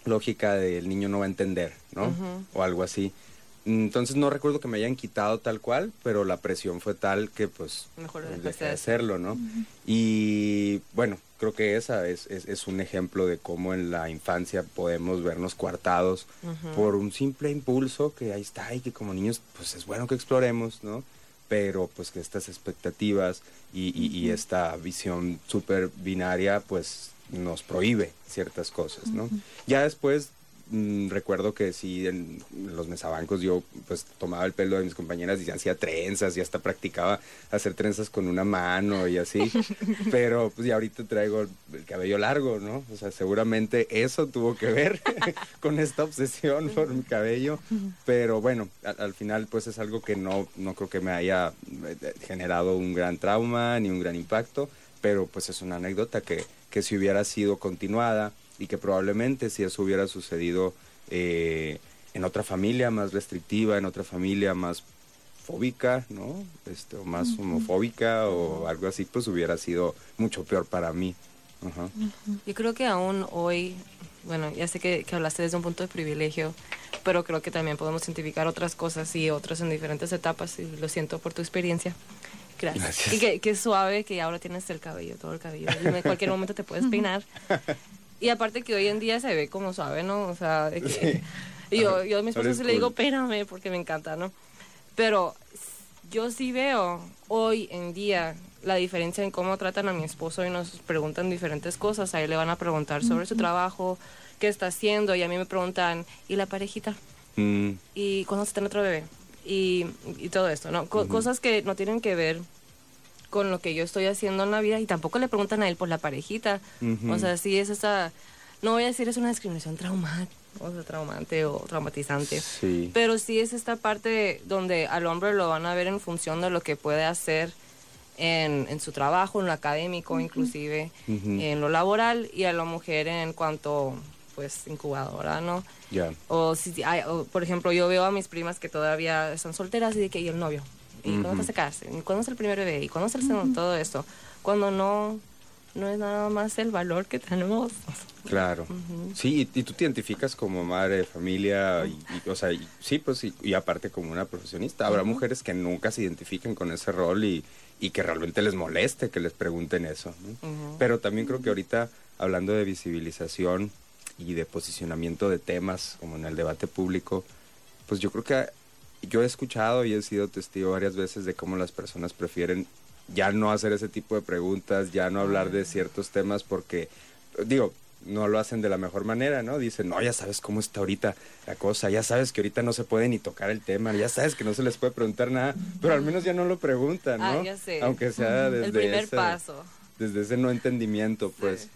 lógica del niño no va a entender, ¿no? O algo así. Entonces no recuerdo que me hayan quitado tal cual, pero la presión fue tal que pues Mejor dejé de de hacerlo, ¿no? Y bueno, creo que esa es, es, es un ejemplo de cómo en la infancia podemos vernos coartados por un simple impulso que ahí está y que como niños pues es bueno que exploremos, ¿no? Pero pues que estas expectativas y, y- y esta visión súper binaria pues nos prohíbe ciertas cosas, ¿no? Ya después mm, recuerdo que sí, en los mesabancos yo pues tomaba el pelo de mis compañeras y hacía trenzas y hasta practicaba hacer trenzas con una mano y así. Pero pues ya ahorita traigo el cabello largo, ¿no? O sea, seguramente eso tuvo que ver con esta obsesión por mi cabello. Pero bueno, al, al final pues es algo que no, no creo que me haya eh, generado un gran trauma ni un gran impacto. Pero pues es una anécdota que, que si hubiera sido continuada y que probablemente si eso hubiera sucedido eh, en otra familia más restrictiva, en otra familia más islamofóbica, ¿no? Este, o más homofóbica o algo así, pues hubiera sido mucho peor para mí. Ajá. Yo creo que aún hoy, bueno, ya sé que, que hablaste desde un punto de privilegio, pero creo que también podemos identificar otras cosas y otras en diferentes etapas y lo siento por tu experiencia. Gracias. Gracias. Y que, que suave que ahora tienes el cabello, todo el cabello. En cualquier momento te puedes peinar. Y aparte que hoy en día se ve como suave, ¿no? O sea, de que- y yo, yo a mi esposo sí le digo, peíname porque me encanta, ¿no? Pero yo sí veo hoy en día la diferencia en cómo tratan a mi esposo y nos preguntan diferentes cosas. A él le van a preguntar sobre su trabajo, qué está haciendo, y a mí me preguntan, ¿y la parejita? Mm, ¿Y cuándo se tiene otro bebé? Y, y todo esto, ¿no? Co- Cosas que no tienen que ver con lo que yo estoy haciendo en la vida y tampoco le preguntan a él por la parejita. O sea, sí es esa, no voy a decir es una discriminación traumante, o sea, traumante o traumatizante. sí. Pero sí es esta parte donde al hombre lo van a ver en función de lo que puede hacer en, en su trabajo, en lo académico, inclusive Ujú. en lo laboral, y a la mujer en cuanto, pues, incubadora, ¿no? Ya. O, si, hay- o, por ejemplo, yo veo a mis primas que todavía están solteras y de que y el novio. ¿Y cuándo Ujú. te casas? ¿Y cuándo es el primer bebé? ¿Y cuándo es el segundo? Todo esto. Cuando no, no es nada más el valor que tenemos. Claro. Sí, y, y tú te identificas como madre, familia, y, y, o sea, y- sí, pues, y, aparte como una profesionista. Habrá mujeres que nunca se identifiquen con ese rol y, y que realmente les moleste que les pregunten eso. Pero también creo que ahorita, hablando de visibilización y de posicionamiento de temas, como en el debate público, pues yo creo que yo he escuchado y he sido testigo varias veces de cómo las personas prefieren ya no hacer ese tipo de preguntas, ya no hablar de ciertos temas porque, digo, no lo hacen de la mejor manera, ¿no? Dicen, no, ya sabes cómo está ahorita la cosa, ya sabes que ahorita no se puede ni tocar el tema, ya sabes que no se les puede preguntar nada, pero al menos ya no lo preguntan, Ah, ¿no? ya sé. Aunque sea desde el primer ese- paso. desde ese no entendimiento, pues.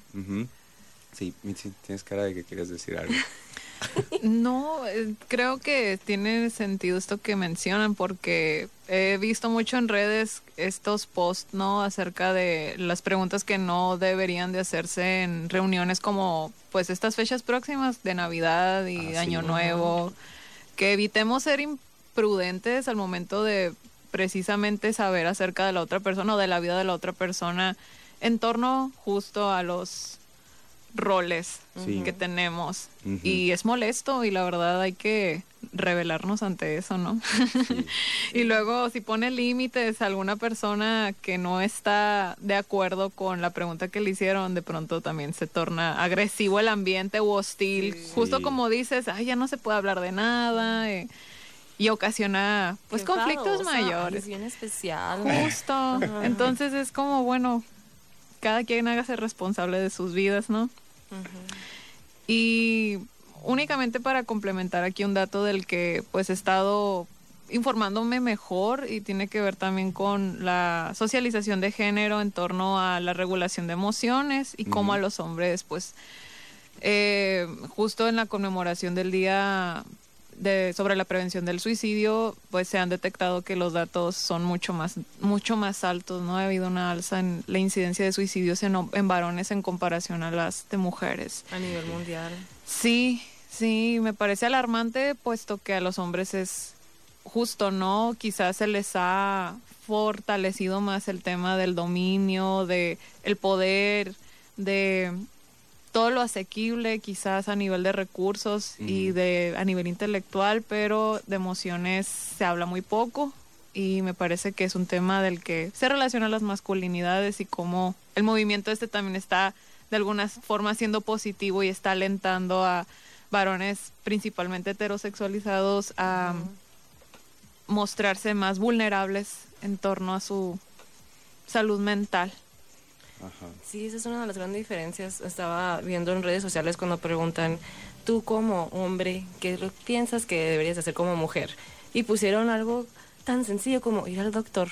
Sí, Mitzi, tienes cara de que quieres decir algo. No, eh, creo que tiene sentido esto que mencionan porque he visto mucho en redes estos posts, ¿no? Acerca de las preguntas que no deberían de hacerse en reuniones como pues estas fechas próximas de Navidad y Ah. Año Nuevo. Que evitemos ser imprudentes al momento de precisamente saber acerca de la otra persona o de la vida de la otra persona en torno justo a los roles Sí. que tenemos. Y es molesto y la verdad hay que rebelarnos ante eso, ¿no? y luego si pone límites a alguna persona que no está de acuerdo con la pregunta que le hicieron, de pronto también se torna agresivo el ambiente u hostil. Justo Sí. como dices, ay, ya no se puede hablar de nada. eh, y ocasiona pues Qué conflictos mayores. Es bien especial. Justo. Entonces es como, bueno, cada quien hágase responsable de sus vidas, ¿no? Y únicamente para complementar aquí un dato del que pues he estado informándome mejor y tiene que ver también con la socialización de género en torno a la regulación de emociones y cómo a los hombres pues eh, justo en la conmemoración del día de, sobre la prevención del suicidio, pues se han detectado que los datos son mucho más, mucho más altos, ¿no? Ha habido una alza en la incidencia de suicidios en, en varones en comparación a las de mujeres. A nivel mundial. Sí, sí, me parece alarmante, puesto que a los hombres es justo, ¿no? Quizás se les ha fortalecido más el tema del dominio, de el poder, de todo lo asequible, quizás a nivel de recursos y de a nivel intelectual, pero de emociones se habla muy poco y me parece que es un tema del que se relaciona las masculinidades y cómo el movimiento este también está de alguna forma siendo positivo y está alentando a varones principalmente heterosexualizados a mostrarse más vulnerables en torno a su salud mental. Ajá. Sí, esa es una de las grandes diferencias. Estaba viendo en redes sociales cuando preguntan, tú como hombre, ¿qué lo- piensas que deberías hacer como mujer? Y pusieron algo tan sencillo como ir al doctor,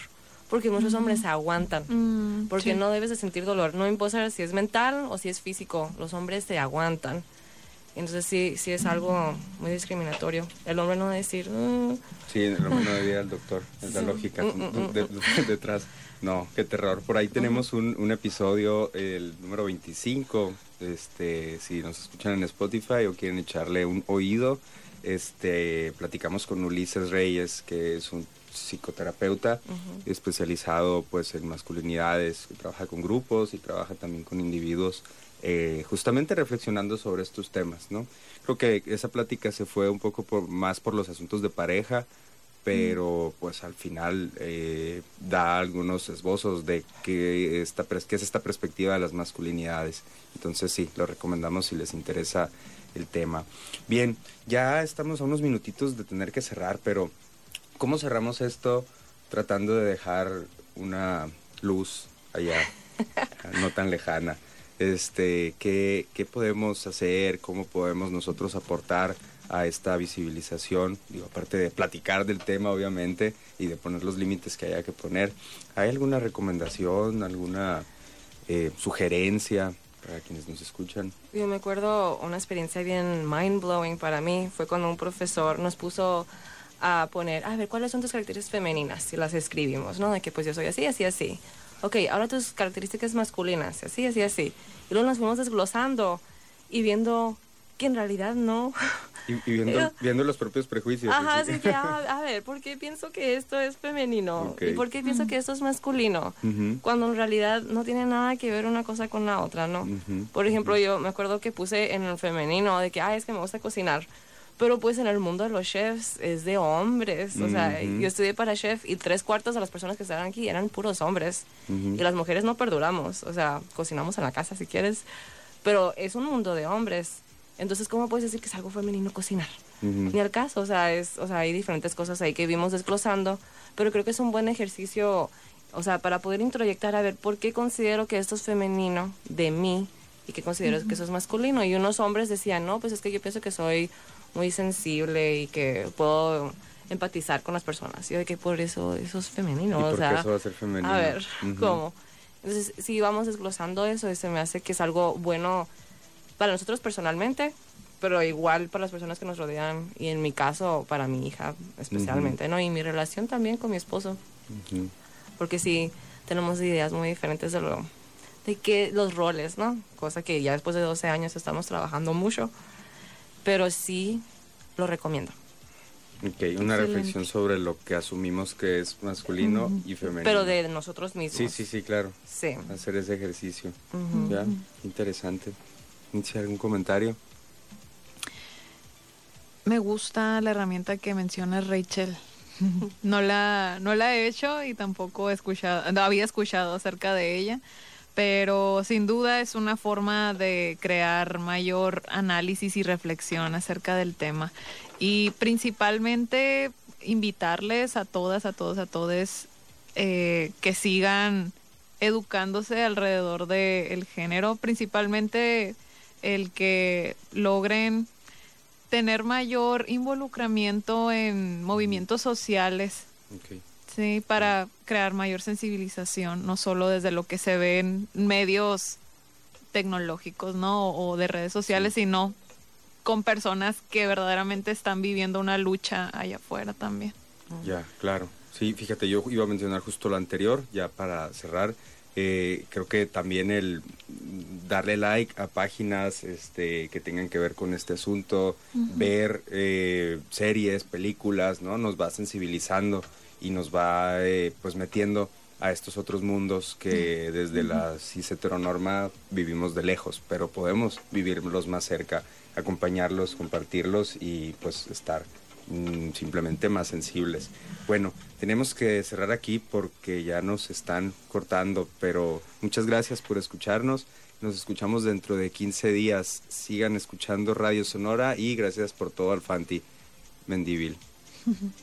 porque muchos hombres se aguantan. Mm, Porque sí. no debes de sentir dolor, no importa si es mental o si es físico, los hombres se aguantan. Entonces sí, sí es algo muy discriminatorio. El hombre no va a decir, "Mm, Sí, el hombre no debía ir al doctor, es la Sí. lógica Mm, mm, de- de- detrás. No, qué terror. Por ahí tenemos un, un episodio, el número 25. Este, si nos escuchan en Spotify o quieren echarle un oído, este, platicamos con Ulises Reyes, que es un psicoterapeuta especializado pues en masculinidades, que trabaja con grupos y trabaja también con individuos eh, justamente reflexionando sobre estos temas, ¿no? Creo que esa plática se fue un poco por, más por los asuntos de pareja, pero pues al final eh, da algunos esbozos de qué, esta, qué es esta perspectiva de las masculinidades. Entonces sí, lo recomendamos si les interesa el tema. Bien, ya estamos a unos minutitos de tener que cerrar, pero ¿cómo cerramos esto tratando de dejar una luz allá, no tan lejana? Este, ¿qué, ¿Qué podemos hacer? ¿Cómo podemos nosotros aportar a esta visibilización? Digo, aparte de platicar del tema, obviamente, y de poner los límites que haya que poner. ¿Hay alguna recomendación, alguna eh, sugerencia para quienes nos escuchan? Yo me acuerdo una experiencia bien mind blowing para mí. Fue cuando un profesor nos puso a poner, a ver, ¿cuáles son tus características femeninas? Y las escribimos, ¿no? De que pues yo soy así, así, así. Ok, ahora tus características masculinas, así, así, así. Y luego nos fuimos desglosando y viendo que en realidad no. Y, y viendo, viendo, los propios prejuicios. Ajá, así que, a, a, ver, ¿por qué pienso que esto es femenino? Okay. ¿Y por qué pienso que esto es masculino? Uh -huh. Cuando en realidad no tiene nada que ver una cosa con la otra, ¿no? Uh -huh. Por ejemplo, yo me acuerdo que puse en el femenino de que, ay, es que me gusta cocinar. Pero pues en el mundo de los chefs es de hombres. O sea, uh -huh. yo estudié para chef y tres cuartos de las personas que estaban aquí eran puros hombres. Y las mujeres no perduramos. O sea, cocinamos en la casa si quieres. Pero es un mundo de hombres. Entonces, ¿cómo puedes decir que es algo femenino cocinar? Uh -huh. Ni al caso, o sea, es, o sea, hay diferentes cosas ahí que vimos desglosando, pero creo que es un buen ejercicio, o sea, para poder introyectar a ver por qué considero que esto es femenino de mí y que considero uh -huh. que eso es masculino. Y unos hombres decían, no, pues es que yo pienso que soy muy sensible y que puedo empatizar con las personas. Y de que por eso eso es femenino. ¿Y o por sea, qué eso va a ser femenino? A ver, uh -huh. ¿cómo? Entonces, si vamos desglosando eso, se me hace que es algo bueno para nosotros personalmente, pero igual para las personas que nos rodean y en mi caso para mi hija especialmente, uh -huh. ¿no? Y mi relación también con mi esposo. Uh -huh. Porque sí tenemos ideas muy diferentes de lo de que los roles, ¿no? Cosa que ya después de 12 años estamos trabajando mucho, pero sí lo recomiendo. Ok, una Excelente. reflexión sobre lo que asumimos que es masculino uh -huh. y femenino. Pero de nosotros mismos. Sí, sí, sí, claro. Sí. Hacer ese ejercicio. Uh -huh. Ya, interesante. ¿Algún comentario? Me gusta la herramienta que menciona Rachel. No la, no la he hecho y tampoco he escuchado, no había escuchado acerca de ella, pero sin duda es una forma de crear mayor análisis y reflexión acerca del tema. Y principalmente invitarles a todas, a todos, a todos eh, que sigan educándose alrededor del género, principalmente el que logren tener mayor involucramiento en movimientos sociales. Okay. Sí, para crear mayor sensibilización, no solo desde lo que se ve en medios tecnológicos, ¿no? O de redes sociales, sí. sino con personas que verdaderamente están viviendo una lucha allá afuera también. Ya, claro. Sí, fíjate, yo iba a mencionar justo lo anterior, ya para cerrar. Eh, creo que también el darle like a páginas este, que tengan que ver con este asunto, uh -huh. ver eh, series, películas, ¿no? Nos va sensibilizando y nos va eh, pues metiendo a estos otros mundos que desde uh -huh. la cis heteronorma vivimos de lejos, pero podemos vivirlos más cerca, acompañarlos, compartirlos y pues estar Mm, simplemente más sensibles. Bueno, tenemos que cerrar aquí porque ya nos están cortando, pero muchas gracias por escucharnos. Nos escuchamos dentro de 15 días. Sigan escuchando Radio Sonora y gracias por todo, Alfanti Mendivil.